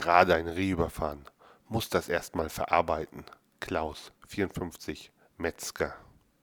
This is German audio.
Gerade ein Reh überfahren. Muss das erst mal verarbeiten. Klaus, 54, Metzger.